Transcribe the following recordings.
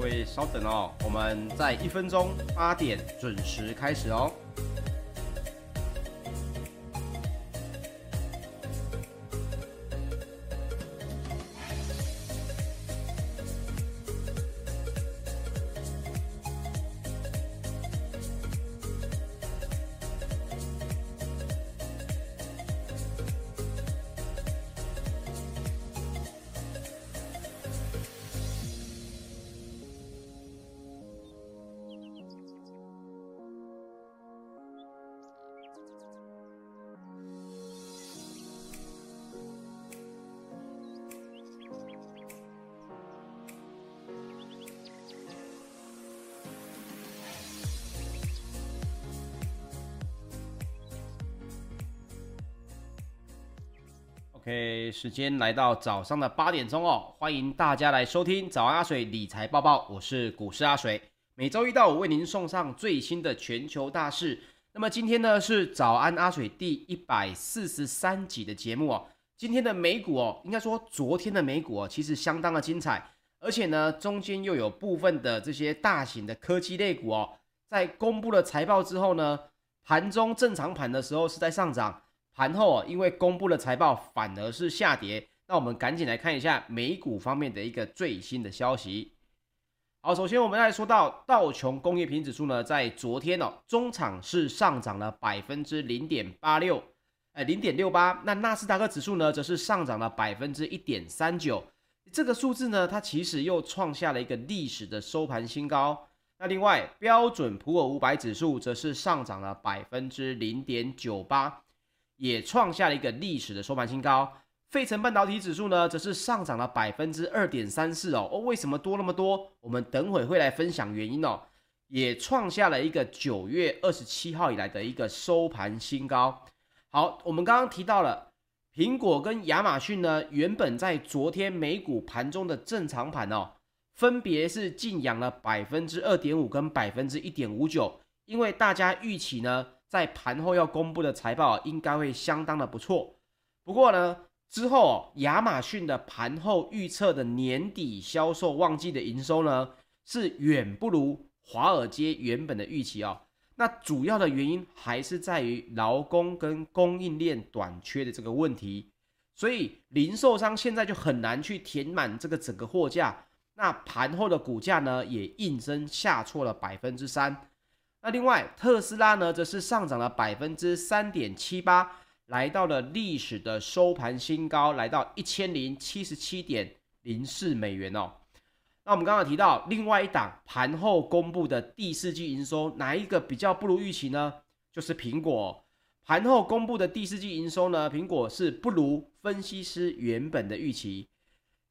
各位稍等哦，我们在一分钟八点准时开始哦。OK，时间来到早上的八点钟哦，欢迎大家来收听早安阿水理财报报，我是股市阿水，每周一到五为您送上最新的全球大事。那么今天呢是早安阿水第一百四十三集的节目哦，今天的美股哦，应该说昨天的美股哦，其实相当的精彩，而且呢中间又有部分的这些大型的科技类股哦，在公布了财报之后呢，盘中正常盘的时候是在上涨。盘后啊，因为公布了财报，反而是下跌。那我们赶紧来看一下美股方面的一个最新的消息。好，首先我们来说到道琼工业平指数呢，在昨天哦，中场是上涨了百分之零点八六，哎，零点六八。那纳斯达克指数呢，则是上涨了百分之一点三九。这个数字呢，它其实又创下了一个历史的收盘新高。那另外，标准普尔五百指数则是上涨了百分之零点九八。也创下了一个历史的收盘新高，费城半导体指数呢，则是上涨了百分之二点三四哦。哦，为什么多那么多？我们等会会来分享原因哦。也创下了一个九月二十七号以来的一个收盘新高。好，我们刚刚提到了苹果跟亚马逊呢，原本在昨天美股盘中的正常盘哦，分别是劲扬了百分之二点五跟百分之一点五九，因为大家预期呢。在盘后要公布的财报应该会相当的不错。不过呢，之后亚马逊的盘后预测的年底销售旺季的营收呢，是远不如华尔街原本的预期哦。那主要的原因还是在于劳工跟供应链短缺的这个问题，所以零售商现在就很难去填满这个整个货架。那盘后的股价呢，也应声下挫了百分之三。那另外，特斯拉呢，则是上涨了百分之三点七八，来到了历史的收盘新高，来到一千零七十七点零四美元哦。那我们刚刚提到，另外一档盘后公布的第四季营收，哪一个比较不如预期呢？就是苹果盘后公布的第四季营收呢，苹果是不如分析师原本的预期。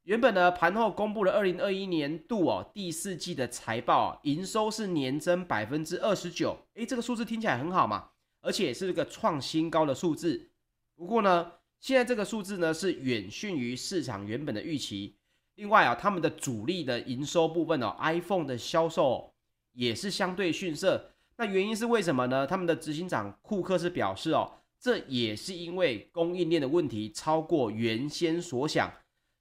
原本呢，盘后公布了二零二一年度哦第四季的财报，营收是年增百分之二十九，诶，这个数字听起来很好嘛，而且是一个创新高的数字。不过呢，现在这个数字呢是远逊于市场原本的预期。另外啊，他们的主力的营收部分哦，iPhone 的销售也是相对逊色。那原因是为什么呢？他们的执行长库克是表示哦，这也是因为供应链的问题超过原先所想。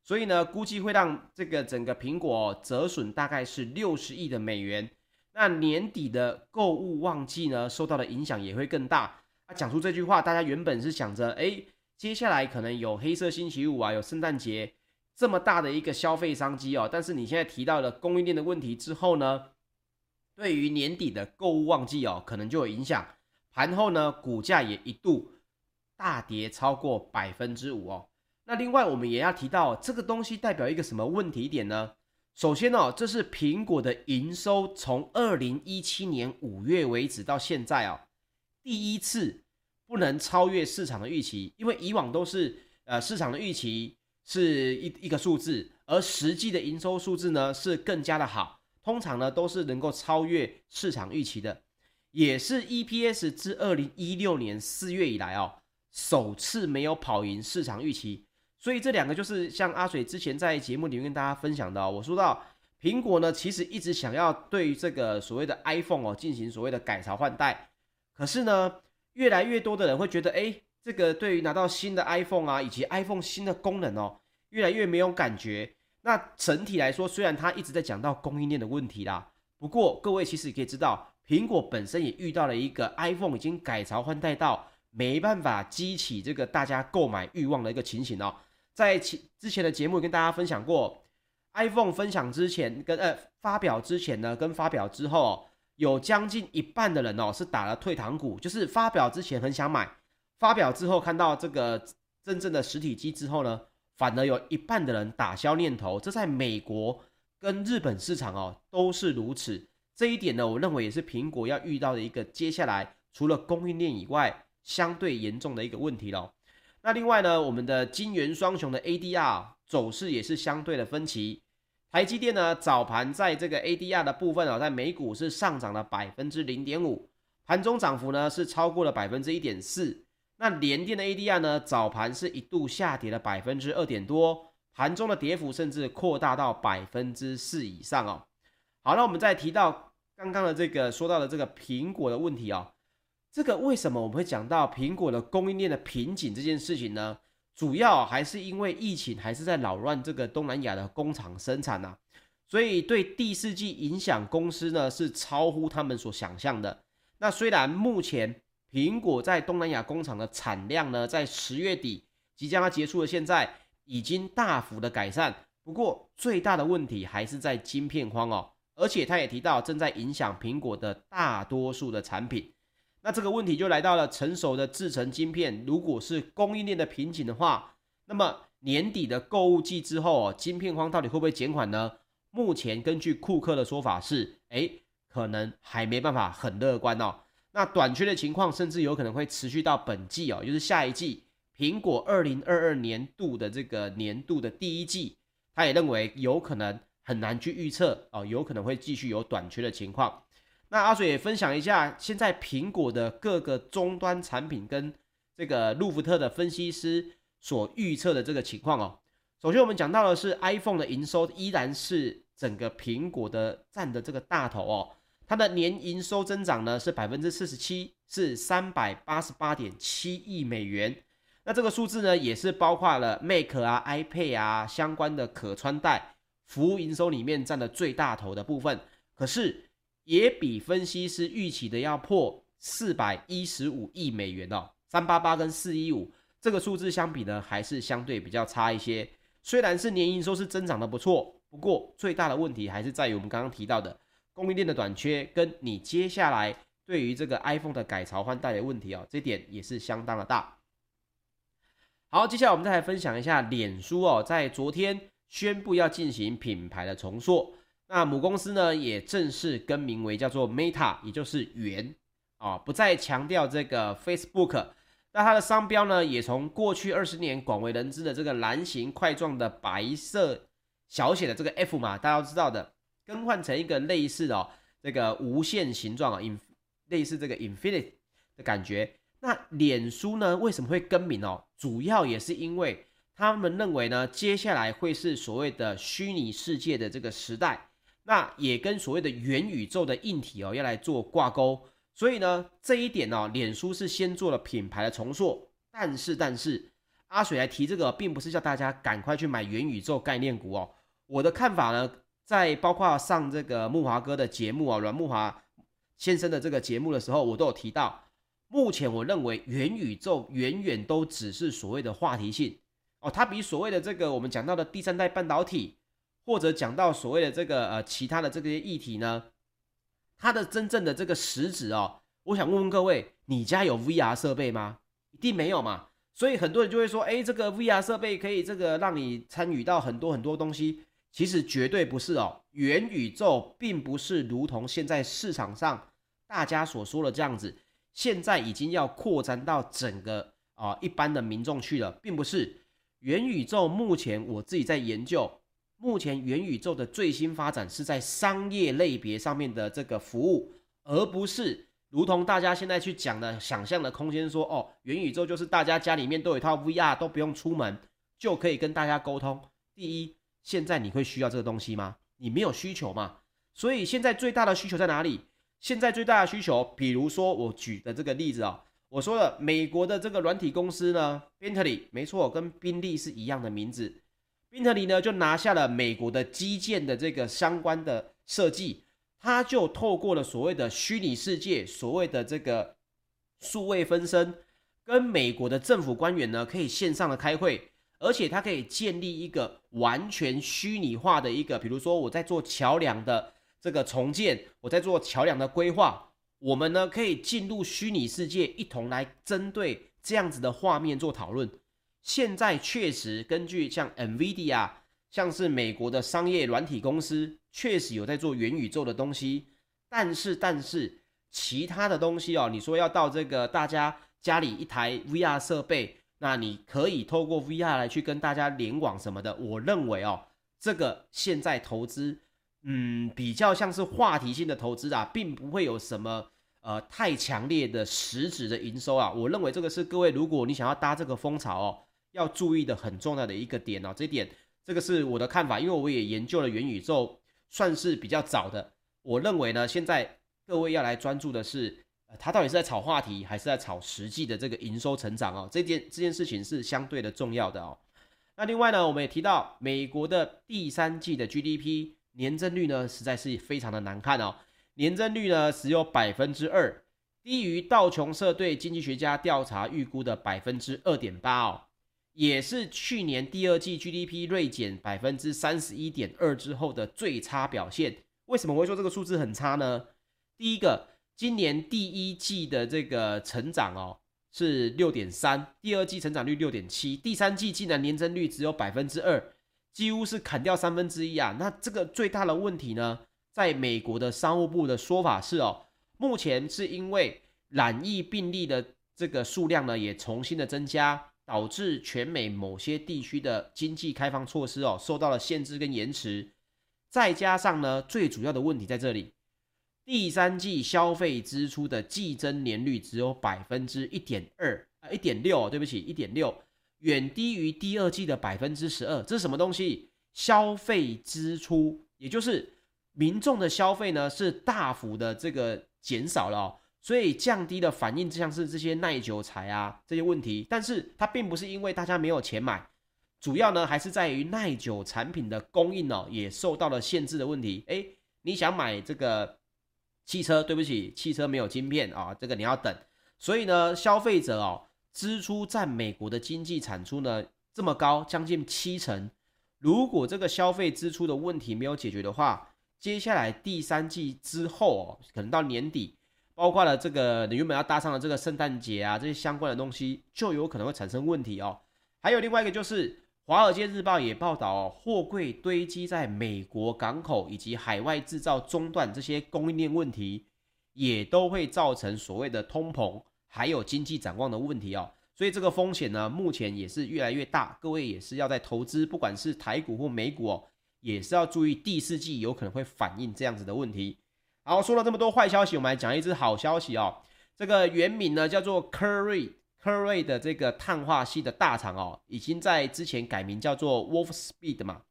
所以呢，估计会让这个整个苹果折损大概是六十亿的美元。那年底的购物旺季呢，受到的影响也会更大。他讲出这句话，大家原本是想着，哎，接下来可能有黑色星期五啊，有圣诞节这么大的一个消费商机哦。但是你现在提到了供应链的问题之后呢，对于年底的购物旺季哦，可能就有影响。盘后呢，股价也一度大跌超过百分之五哦。那另外，我们也要提到这个东西代表一个什么问题点呢？首先哦，这是苹果的营收从二零一七年五月为止到现在哦，第一次不能超越市场的预期，因为以往都是呃市场的预期是一一个数字，而实际的营收数字呢是更加的好，通常呢都是能够超越市场预期的，也是 EPS 自二零一六年四月以来哦，首次没有跑赢市场预期。所以这两个就是像阿水之前在节目里面跟大家分享的，我说到苹果呢，其实一直想要对于这个所谓的 iPhone 哦进行所谓的改朝换代，可是呢，越来越多的人会觉得，哎，这个对于拿到新的 iPhone 啊，以及 iPhone 新的功能哦，越来越没有感觉。那整体来说，虽然它一直在讲到供应链的问题啦，不过各位其实也可以知道，苹果本身也遇到了一个 iPhone 已经改朝换代到没办法激起这个大家购买欲望的一个情形哦。在其之前的节目跟大家分享过，iPhone 分享之前跟呃发表之前呢，跟发表之后，有将近一半的人哦是打了退堂鼓，就是发表之前很想买，发表之后看到这个真正的实体机之后呢，反而有一半的人打消念头。这在美国跟日本市场哦都是如此。这一点呢，我认为也是苹果要遇到的一个接下来除了供应链以外相对严重的一个问题喽。那另外呢，我们的金圆双雄的 ADR 走势也是相对的分歧。台积电呢，早盘在这个 ADR 的部分啊，在美股是上涨了百分之零点五，盘中涨幅呢是超过了百分之一点四。那联电的 ADR 呢，早盘是一度下跌了百分之二点多，盘中的跌幅甚至扩大到百分之四以上哦。好，那我们再提到刚刚的这个说到的这个苹果的问题哦，这个为什么我们会讲到苹果的供应链的瓶颈这件事情呢？主要还是因为疫情还是在扰乱这个东南亚的工厂生产呐，所以对第四季影响公司呢是超乎他们所想象的。那虽然目前苹果在东南亚工厂的产量呢，在十月底即将要结束的现在已经大幅的改善，不过最大的问题还是在晶片荒哦，而且他也提到正在影响苹果的大多数的产品。那这个问题就来到了成熟的制程晶片，如果是供应链的瓶颈的话，那么年底的购物季之后哦，晶片荒到底会不会减缓呢？目前根据库克的说法是，诶，可能还没办法很乐观哦。那短缺的情况甚至有可能会持续到本季哦，就是下一季苹果二零二二年度的这个年度的第一季，他也认为有可能很难去预测哦，有可能会继续有短缺的情况。那阿水也分享一下，现在苹果的各个终端产品跟这个路孚特的分析师所预测的这个情况哦。首先，我们讲到的是 iPhone 的营收依然是整个苹果的占的这个大头哦。它的年营收增长呢是百分之四十七，是三百八十八点七亿美元。那这个数字呢也是包括了 Mac 啊、iPad 啊相关的可穿戴服务营收里面占的最大头的部分。可是，也比分析师预期的要破四百一十五亿美元哦，三八八跟四一五这个数字相比呢，还是相对比较差一些。虽然是年营收是增长的不错，不过最大的问题还是在于我们刚刚提到的供应链的短缺，跟你接下来对于这个 iPhone 的改朝换代的问题哦，这点也是相当的大。好，接下来我们再来分享一下脸书哦，在昨天宣布要进行品牌的重塑。那母公司呢，也正式更名为叫做 Meta，也就是元啊，不再强调这个 Facebook。那它的商标呢，也从过去二十年广为人知的这个蓝形块状的白色小写的这个 F 嘛，大家都知道的，更换成一个类似的哦，这个无限形状啊，in 类似这个 infinite 的感觉。那脸书呢，为什么会更名哦？主要也是因为他们认为呢，接下来会是所谓的虚拟世界的这个时代。那也跟所谓的元宇宙的硬体哦，要来做挂钩，所以呢，这一点呢、哦，脸书是先做了品牌的重塑，但是但是阿水来提这个，并不是叫大家赶快去买元宇宙概念股哦。我的看法呢，在包括上这个木华哥的节目啊，阮木华先生的这个节目的时候，我都有提到，目前我认为元宇宙远远都只是所谓的话题性哦，它比所谓的这个我们讲到的第三代半导体。或者讲到所谓的这个呃其他的这个议题呢，它的真正的这个实质哦，我想问问各位，你家有 VR 设备吗？一定没有嘛，所以很多人就会说，哎，这个 VR 设备可以这个让你参与到很多很多东西，其实绝对不是哦，元宇宙并不是如同现在市场上大家所说的这样子，现在已经要扩展到整个啊、一般的民众去了，并不是，元宇宙目前我自己在研究。目前元宇宙的最新发展是在商业类别上面的这个服务，而不是如同大家现在去讲的想象的空间说，哦，元宇宙就是大家家里面都有一套 VR，都不用出门就可以跟大家沟通。第一，现在你会需要这个东西吗？你没有需求嘛？所以现在最大的需求在哪里？现在最大的需求，比如说我举的这个例子啊，我说了美国的这个软体公司呢，Bentley，没错，跟宾利是一样的名字。宾特利呢就拿下了美国的基建的这个相关的设计，他就透过了所谓的虚拟世界，所谓的这个数位分身，跟美国的政府官员呢可以线上的开会，而且他可以建立一个完全虚拟化的一个，比如说我在做桥梁的这个重建，我在做桥梁的规划，我们呢可以进入虚拟世界，一同来针对这样子的画面做讨论。现在确实根据像 NVIDIA，像是美国的商业软体公司，确实有在做元宇宙的东西。但是，但是其他的东西哦，你说要到这个大家家里一台 VR 设备，那你可以透过 VR 来去跟大家联网什么的。我认为哦，这个现在投资，嗯，比较像是话题性的投资啊，并不会有什么呃太强烈的实质的营收啊。我认为这个是各位，如果你想要搭这个风潮哦。要注意的很重要的一个点哦，这一点这个是我的看法，因为我也研究了元宇宙，算是比较早的。我认为呢，现在各位要来专注的是，呃，它到底是在炒话题，还是在炒实际的这个营收成长哦？这件这件事情是相对的重要的哦。那另外呢，我们也提到美国的第三季的 GDP 年增率呢，实在是非常的难看哦，年增率呢只有百分之二，低于道琼社对经济学家调查预估的百分之二点八哦。也是去年第二季 GDP 锐减百分之三十一点二之后的最差表现。为什么我会说这个数字很差呢？第一个，今年第一季的这个成长哦是六点三，第二季成长率六点七，第三季竟然年增率只有百分之二，几乎是砍掉三分之一啊。那这个最大的问题呢，在美国的商务部的说法是哦，目前是因为染疫病例的这个数量呢也重新的增加。导致全美某些地区的经济开放措施哦受到了限制跟延迟，再加上呢，最主要的问题在这里，第三季消费支出的季增年率只有百分之一点二啊，一点六，对不起，一点六，远低于第二季的百分之十二。这是什么东西？消费支出，也就是民众的消费呢，是大幅的这个减少了。所以降低的反应就，像是这些耐久材啊这些问题，但是它并不是因为大家没有钱买，主要呢还是在于耐久产品的供应哦也受到了限制的问题。诶，你想买这个汽车，对不起，汽车没有晶片啊，这个你要等。所以呢，消费者哦支出占美国的经济产出呢这么高，将近七成。如果这个消费支出的问题没有解决的话，接下来第三季之后哦，可能到年底。包括了这个你原本要搭上的这个圣诞节啊，这些相关的东西就有可能会产生问题哦。还有另外一个就是，《华尔街日报》也报道，货柜堆积在美国港口以及海外制造中断这些供应链问题，也都会造成所谓的通膨，还有经济展望的问题哦。所以这个风险呢，目前也是越来越大。各位也是要在投资，不管是台股或美股哦，也是要注意第四季有可能会反映这样子的问题。好，说了这么多坏消息，我们来讲一支好消息哦。这个原名呢叫做科瑞，科瑞的这个碳化系的大厂哦，已经在之前改名叫做 Wolfspeed 嘛。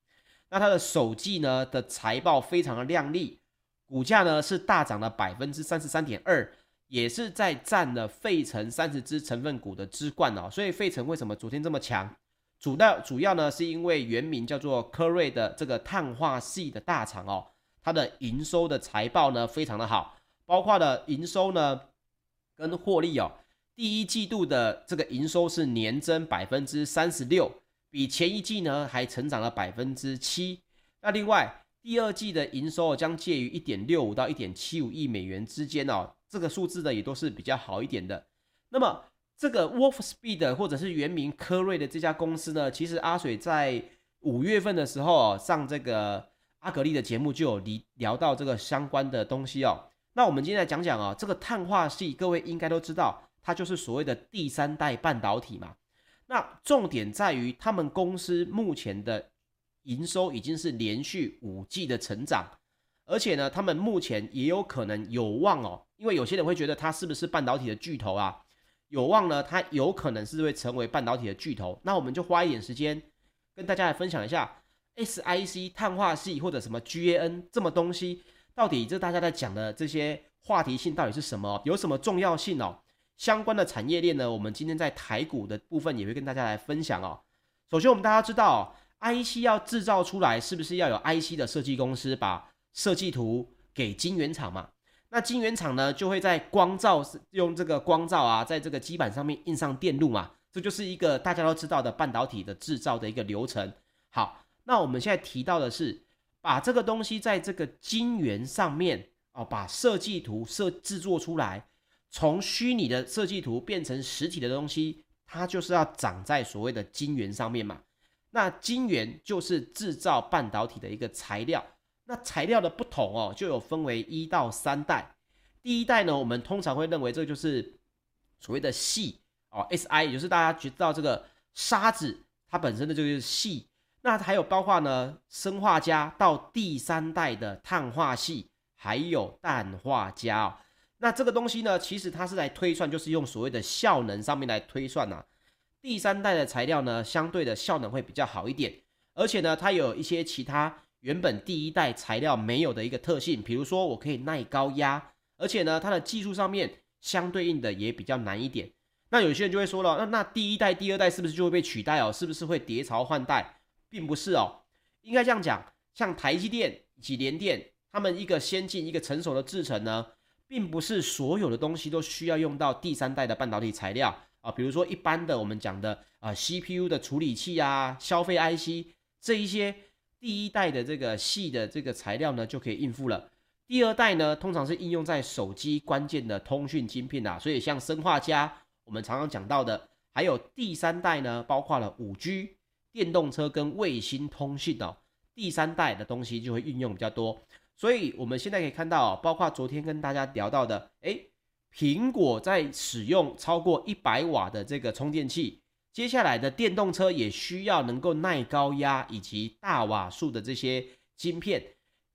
那它的首季呢的财报非常的亮丽，股价呢是大涨了百分之三十三点二，也是在占了费城三十只成分股的之冠哦。所以费城为什么昨天这么强？主要主要呢是因为原名叫做科瑞的这个碳化系的大厂哦。它的营收的财报呢非常的好，包括了营收呢跟获利哦，第一季度的这个营收是年增百分之三十六，比前一季呢还成长了百分之七。那另外第二季的营收将介于一点六五到一点七五亿美元之间哦，这个数字呢也都是比较好一点的。那么这个 Wolfspeed 或者是原名科瑞的这家公司呢，其实阿水在五月份的时候哦上这个。阿格力的节目就有聊到这个相关的东西哦。那我们今天来讲讲啊，这个碳化系，各位应该都知道，它就是所谓的第三代半导体嘛。那重点在于他们公司目前的营收已经是连续五季的成长，而且呢，他们目前也有可能有望哦，因为有些人会觉得它是不是半导体的巨头啊？有望呢，它有可能是会成为半导体的巨头。那我们就花一点时间跟大家来分享一下。SiC 碳化系或者什么 GaN 这么东西，到底这大家在讲的这些话题性到底是什么？有什么重要性哦？相关的产业链呢？我们今天在台股的部分也会跟大家来分享哦。首先，我们大家知道 IC 要制造出来，是不是要有 IC 的设计公司把设计图给晶圆厂嘛？那晶圆厂呢，就会在光罩用这个光照啊，在这个基板上面印上电路嘛，这就是一个大家都知道的半导体的制造的一个流程。好，那我们现在提到的是，把这个东西在这个晶圆上面哦，把设计图设制作出来，从虚拟的设计图变成实体的东西，它就是要长在所谓的晶圆上面嘛。那晶圆就是制造半导体的一个材料。那材料的不同哦，就有分为一到三代。第一代呢，我们通常会认为这就是所谓的矽哦，Si，也就是大家知道这个沙子，它本身的就是矽。那还有包括呢，砷化镓到第三代的碳化系，还有氮化镓哦。那这个东西呢，其实它是来推算，就是用所谓的效能上面来推算呐、第三代的材料呢，相对的效能会比较好一点，而且呢，它有一些其他。原本第一代材料没有的一个特性，比如说我可以耐高压，而且呢，它的技术上面相对应的也比较难一点。那有些人就会说了，那那第一代、第二代是不是就会被取代哦？是不是会迭槽换代？并不是哦，应该这样讲，像台积电以及联电，他们一个先进、一个成熟的制程呢，并不是所有的东西都需要用到第三代的半导体材料啊。比如说一般的我们讲的啊 CPU 的处理器啊、消费 IC 这一些。第一代的这个细的这个材料呢，就可以应付了。第二代呢，通常是应用在手机关键的通讯晶片啊，所以像生化家，我们常常讲到的，还有第三代呢，包括了五 G、电动车跟卫星通讯哦。第三代的东西就会运用比较多，所以我们现在可以看到，包括昨天跟大家聊到的，诶，苹果在使用超过一百瓦的这个充电器。接下来的电动车也需要能够耐高压以及大瓦数的这些晶片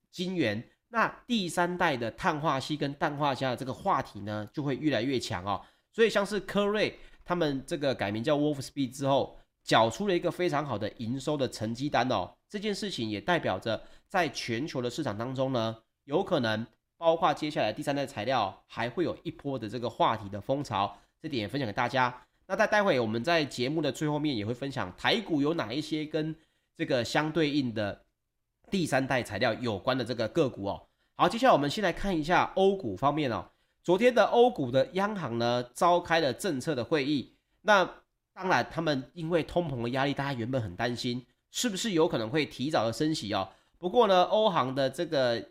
晶圆。那第三代的碳化矽跟氮化镓的这个话题呢，就会越来越强哦。所以像是科瑞他们这个改名叫 Wolfspeed 之后，缴出了一个非常好的营收的成绩单哦。这件事情也代表着在全球的市场当中呢，有可能包括接下来第三代材料还会有一波的这个话题的风潮。这点也分享给大家。那在待会我们在节目的最后面也会分享台股有哪一些跟这个相对应的第三代材料有关的这个个股哦。好，接下来我们先来看一下欧股方面哦。昨天的欧股的央行呢召开了政策的会议，那当然他们因为通膨的压力，大家原本很担心是不是有可能会提早的升息哦。不过呢，欧行的这个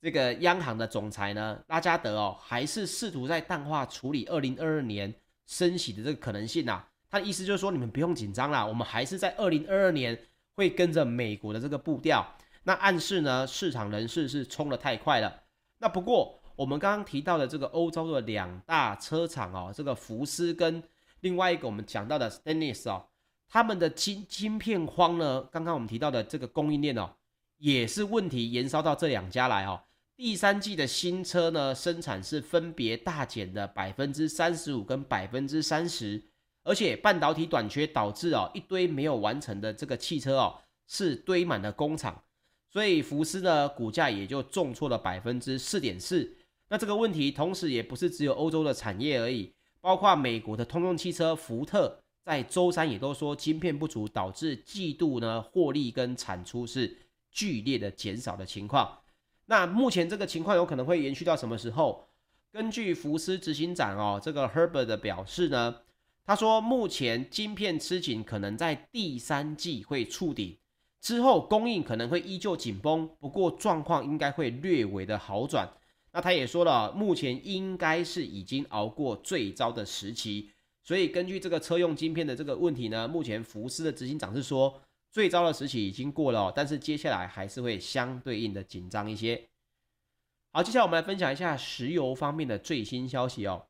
这个央行的总裁呢拉加德哦，还是试图在淡化处理二零二二年。升息的这个可能性啊，他的意思就是说，你们不用紧张啦，我们还是在二零二二年会跟着美国的这个步调。那暗示呢，市场人士是冲得太快了。那不过我们刚刚提到的这个欧洲的两大车厂哦，这个福斯跟另外一个我们讲到的 Stellantis 哦，他们的晶晶片荒呢，刚刚我们提到的这个供应链哦，也是问题延烧到这两家来哦。第三季的新车呢，生产是分别大减的百分之三十五跟百分之三十，而且半导体短缺导致哦一堆没有完成的这个汽车哦是堆满了工厂，所以福斯呢股价也就重挫了百分之四点四。那这个问题同时也不是只有欧洲的产业而已，包括美国的通用汽车福特在周三也都说晶片不足导致季度呢获利跟产出是剧烈的减少的情况。那目前这个情况有可能会延续到什么时候？根据福斯执行长哦，这个 Herbert 的表示呢，他说目前晶片吃紧，可能在第三季会触顶，之后供应可能会依旧紧绷，不过状况应该会略微的好转。那他也说了，目前应该是已经熬过最糟的时期，所以根据这个车用晶片的这个问题呢，目前福斯的执行长是说。最糟的时期已经过了，但是接下来还是会相对应的紧张一些。好，接下来我们来分享一下石油方面的最新消息哦。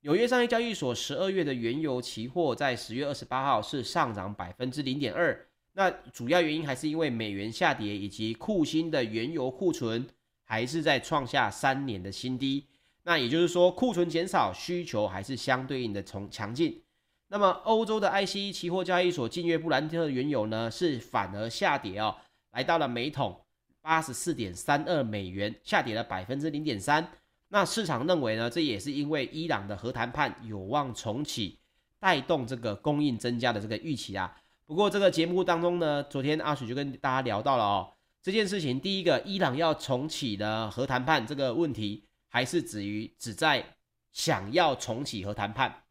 纽约商业交易所十二月的原油期货在十月二十八号是上涨百分之零点二，那主要原因还是因为美元下跌以及库欣的原油库存还是在创下三年的新低。那也就是说，库存减少，需求还是相对应的从强劲。那么，欧洲的 ICE 期货交易所近月布兰特原油呢是反而下跌哦，来到了每桶八十四点三二美元，下跌了百分之零点三。那市场认为呢，这也是因为伊朗的核谈判有望重启，带动这个供应增加的这个预期啊。不过这个节目当中呢，昨天阿水就跟大家聊到了哦，这件事情，第一个，伊朗要重启的核谈判这个问题，还是止于只在想要重启核谈判，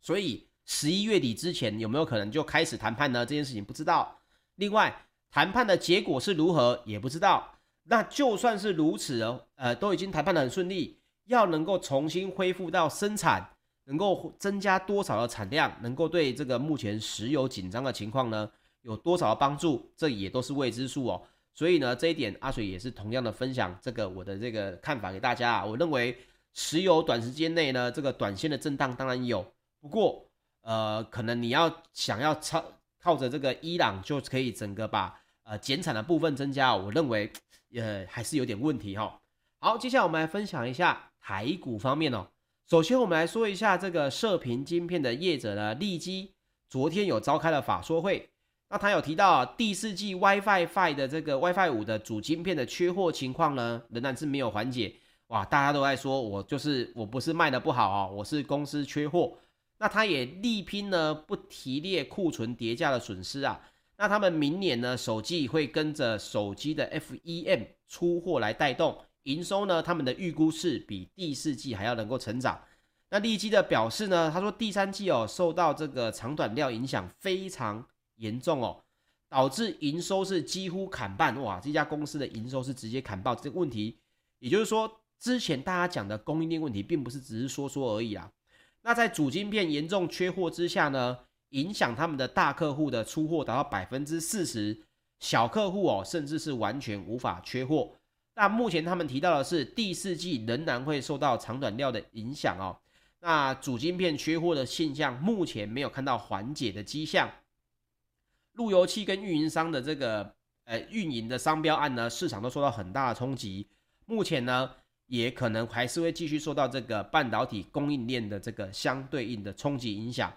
所以十一月底之前有没有可能就开始谈判呢？这件事情不知道。另外，谈判的结果是如何也不知道。那就算是如此哦，呃，都已经谈判得很顺利，要能够重新恢复到生产，能够增加多少的产量，能够对这个目前石油紧张的情况呢，有多少的帮助，这也都是未知数哦。所以呢，这一点阿水也是同样的分享这个我的这个看法给大家啊。我认为石油短时间内呢，这个短线的震荡当然有，不过呃，可能你要想要靠靠着这个伊朗就可以整个把呃减产的部分增加，我认为。呃还是有点问题哈。好，接下来我们来分享一下台股方面哦。首先，我们来说一下这个射频晶片的业者呢，利基昨天有召开了法说会，那他有提到第四季 WiFi 5的这个 WiFi 五的主晶片的缺货情况呢，仍然是没有缓解。哇，大家都在说我就是我不是卖的不好哦，我是公司缺货。那他也力拼呢，不提列库存叠价的损失啊。那他们明年呢，首季会跟着手机的 FEM 出货来带动营收呢，他们的预估是比第四季还要能够成长。那利基的表示呢，他说第三季哦，受到这个长短料影响非常严重哦，导致营收是几乎砍半。哇，这家公司的营收是直接砍爆。这个问题，也就是说，之前大家讲的供应链问题，并不是只是说说而已啦。那在主晶片严重缺货之下呢，影响他们的大客户的出货达到百分之四十，小客户哦，甚至是完全无法缺货。但目前他们提到的是第四季仍然会受到长短料的影响哦。那主晶片缺货的现象目前没有看到缓解的迹象。路由器跟运营商的这个呃运营的商标案呢，市场都受到很大的冲击。目前呢，也可能还是会继续受到这个半导体供应链的这个相对应的冲击影响。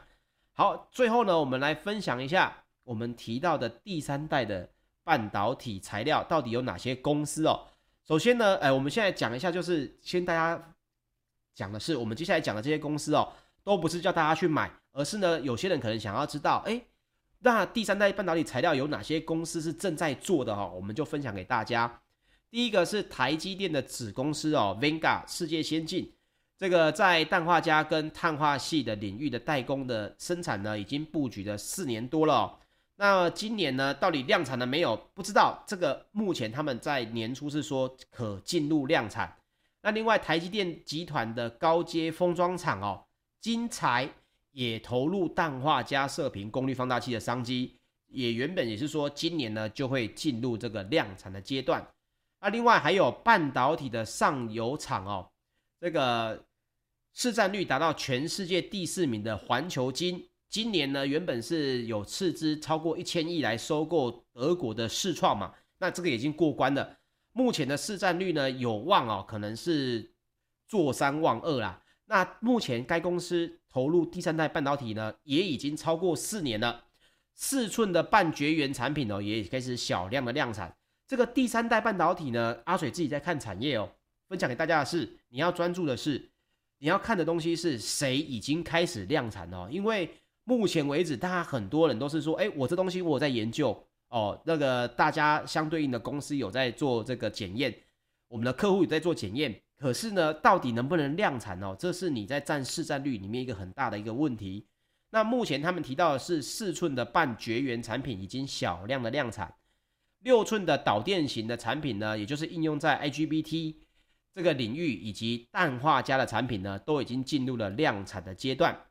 好，最后呢，我们来分享一下我们提到的第三代的半导体材料到底有哪些公司哦。首先呢，哎，我们现在讲一下，就是先大家讲的是，我们接下来讲的这些公司哦，都不是叫大家去买，而是呢，有些人可能想要知道，哎，那第三代半导体材料有哪些公司是正在做的哈？我们就分享给大家。第一个是台积电的子公司哦，Vanga 世界先进。这个在氮化镓跟碳化系的领域的代工的生产呢，已经布局了四年多了哦。那今年呢，到底量产了没有？不知道。这个目前他们在年初是说可进入量产。那另外，台积电集团的高阶封装厂哦，金材也投入氮化镓射频功率放大器的商机，也原本也是说今年呢就会进入这个量产的阶段。那另外还有半导体的上游厂哦，这个。市占率达到全世界第四名的环球晶，今年呢原本是有斥资超过一千亿来收购德国的世创嘛，那这个已经过关了。目前的市占率呢有望哦，可能是坐三望二啦。那目前该公司投入第三代半导体呢，也已经超过四年了。四寸的半绝缘产品哦，也开始小量的量产。这个第三代半导体呢，阿水自己在看产业哦，分享给大家的是，你要专注的是。你要看的东西是谁已经开始量产哦？因为目前为止，大家很多人都是说，哎，我这东西我在研究哦，那个大家相对应的公司有在做这个检验，我们的客户有在做检验，可是呢，到底能不能量产哦？这是你在占市占率里面一个很大的一个问题。那目前他们提到的是四寸的半绝缘产品已经小量的量产，六寸的导电型的产品呢，也就是应用在 IGBT。这个领域以及氮化镓的产品呢，都已经进入了量产的阶段。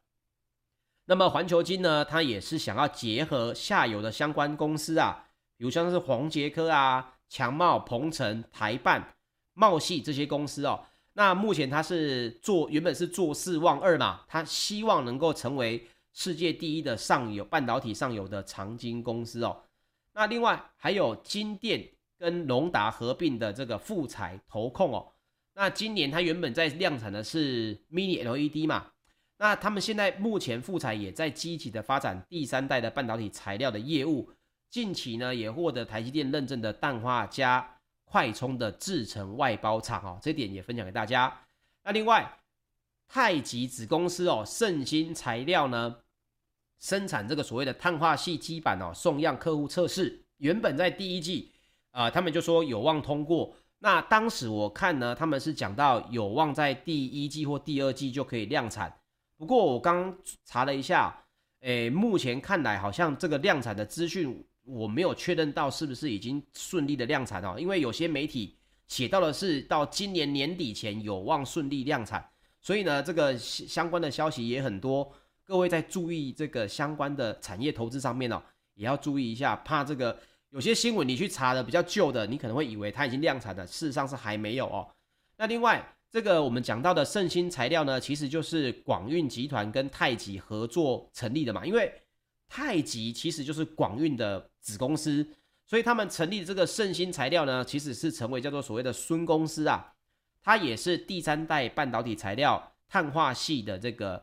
那么环球晶呢，它也是想要结合下游的相关公司啊，比如像是宏杰科啊、强茂、鹏程、台半、茂系这些公司哦。那目前它是做原本是做四望二嘛，它希望能够成为世界第一的上游半导体上游的长晶公司哦。那另外还有金电跟隆达合并的这个富彩投控哦。那今年它原本在量产的是 Mini LED 嘛，那他们现在目前富彩也在积极的发展第三代的半导体材料的业务，近期呢也获得台积电认证的氮化镓快充的制程外包厂哦，这点也分享给大家。那另外太极子公司哦，盛兴材料呢生产这个所谓的碳化矽基板哦，送样客户测试。原本在第一季啊、他们就说有望通过。那当时我看呢，他们是讲到有望在第一季或第二季就可以量产。不过我刚查了一下，诶，目前看来好像这个量产的资讯我没有确认到是不是已经顺利的量产哦，因为有些媒体写到的是到今年年底前有望顺利量产。所以呢，这个相关的消息也很多，各位在注意这个相关的产业投资上面哦，也要注意一下，怕这个有些新闻你去查的比较旧的，你可能会以为它已经量产了，事实上是还没有哦。那另外，这个我们讲到的盛兴材料呢，其实就是广运集团跟太极合作成立的嘛，因为太极其实就是广运的子公司，所以他们成立这个盛兴材料呢，其实是成为叫做所谓的孙公司啊。它也是第三代半导体材料碳化系的这个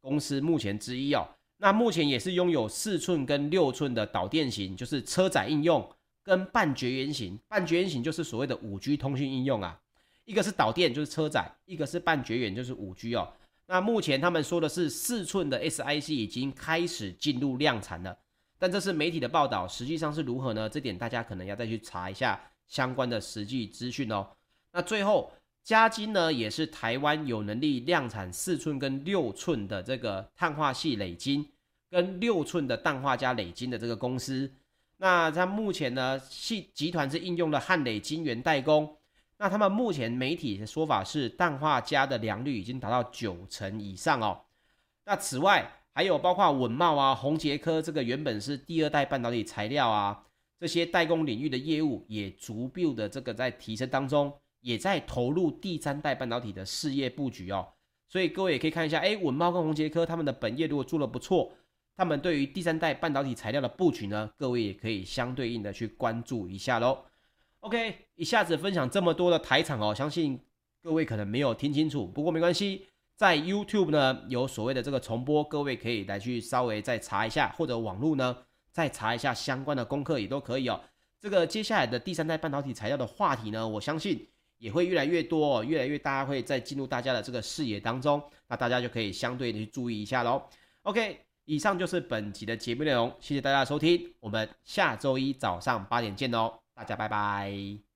公司目前之一哦。那目前也是拥有四寸跟六寸的导电型，就是车载应用跟半绝缘型。半绝缘型就是所谓的五 G 通讯应用啊。一个是导电就是车载，一个是半绝缘就是五 G 哦。那目前他们说的是四寸的 SiC 已经开始进入量产了，但这是媒体的报道，实际上是如何呢？这点大家可能要再去查一下相关的实际资讯哦。那最后。嘉金呢，也是台湾有能力量产四寸跟六寸的这个碳化矽磊晶，跟六寸的氮化镓磊晶的这个公司。那它目前呢，系集团是应用了汉磊晶圆代工。那他们目前媒体的说法是，氮化镓的良率已经达到九成以上哦。那此外，还有包括稳懋啊、宏捷科这个原本是第二代半导体材料啊，这些代工领域的业务也逐步的这个在提升当中。也在投入第三代半导体的事业布局哦，所以各位也可以看一下，哎，稳懋跟宏捷科他们的本业如果做得不错，他们对于第三代半导体材料的布局呢，各位也可以相对应的去关注一下喽。OK，一下子分享这么多的台厂哦，相信各位可能没有听清楚，不过没关系，在 YouTube 呢有所谓的这个重播，各位可以来去稍微再查一下，或者网络呢再查一下相关的功课也都可以哦。这个接下来的第三代半导体材料的话题呢，我相信。也会越来越多，越来越大家会再进入大家的这个视野当中，那大家就可以相对的去注意一下喽。OK，以上就是本集的节目内容，谢谢大家收听，我们下周一早上八点见哦，大家拜拜。